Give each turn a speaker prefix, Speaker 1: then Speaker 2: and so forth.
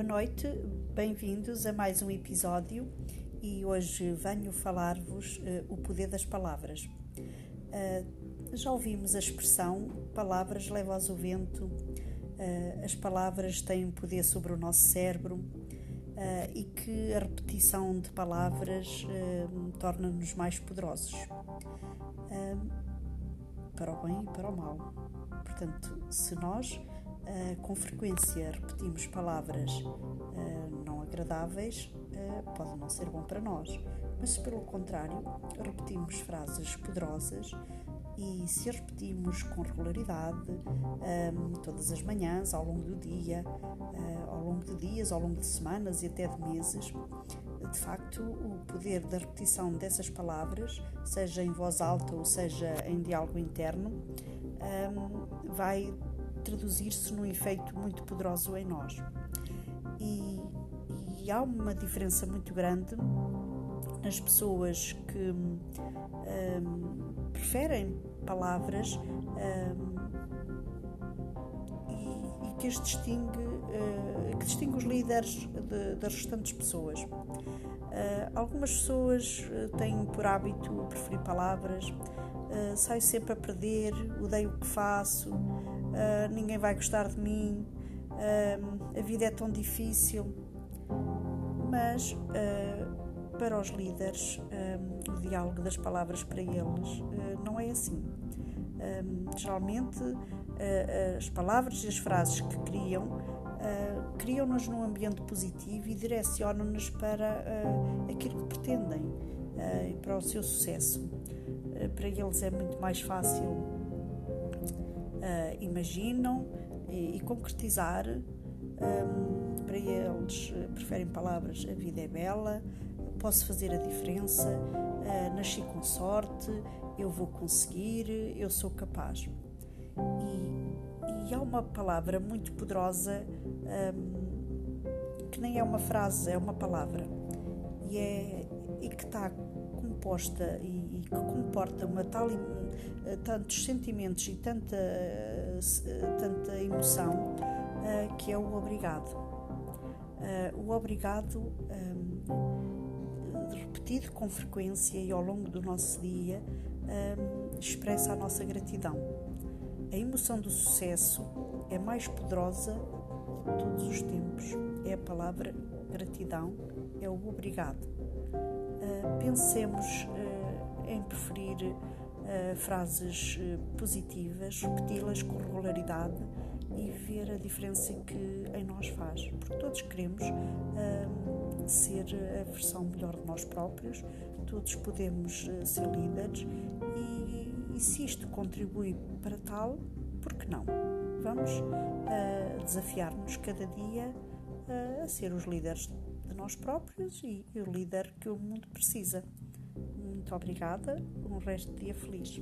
Speaker 1: Boa noite, bem-vindos a mais um episódio e hoje venho falar-vos uh, o poder das palavras. Uh, já ouvimos a expressão palavras levam ao vento, uh, as palavras têm poder sobre o nosso cérebro e que a repetição de palavras torna-nos mais poderosos para o bem e para o mal. Portanto, se nós uh, com frequência repetimos palavras uh, não agradáveis, uh, pode não ser bom para nós. Mas se pelo contrário repetimos frases poderosas e se repetimos com regularidade, todas as manhãs, ao longo do dia, ao longo de dias, ao longo de semanas e até de meses, de facto, o poder da repetição dessas palavras, seja em voz alta ou seja em diálogo interno, um, vai traduzir-se num efeito muito poderoso em nós. E, e, há uma diferença muito grande nas pessoas que um, preferem palavras um, e, e, que as distingue, uh, que distingue os líderes de, das restantes pessoas. Uh, algumas pessoas uh, têm por hábito preferir palavras, uh, saio sempre a perder, odeio o que faço, uh, ninguém vai gostar de mim, uh, a vida é tão difícil. Mas uh, para os líderes, o diálogo das palavras para eles não é assim. Geralmente, as palavras e as frases que criam criam-nos num ambiente positivo e direcionam-nos para aquilo que pretendem e para o seu sucesso. para eles é muito mais fácil uh, imaginam e, e concretizar. Um, para eles, uh, preferem palavras: a vida é bela, posso fazer a diferença, uh, nasci com sorte, eu vou conseguir, eu sou capaz. E, e há uma palavra muito poderosa um, que nem é uma frase, é uma palavra e, é, e que está e, e que comporta uma tal eh, tantos sentimentos e tanta, eh, tanta emoção que é o obrigado. O obrigado, repetido com frequência e ao longo do nosso dia, expressa a nossa gratidão. A emoção do sucesso é mais poderosa de todos os tempos. É a palavra gratidão, é o obrigado. Uh, pensemos em preferir uh, frases positivas, repeti-las com regularidade e ver a diferença que em nós faz. Porque todos queremos ser a versão melhor de nós próprios, todos podemos ser líderes e, e, se isto contribui para tal, por que não? Vamos desafiar-nos cada dia a ser os líderes de nós próprios e, o líder que o mundo precisa. Muito obrigada. Um resto de dia feliz.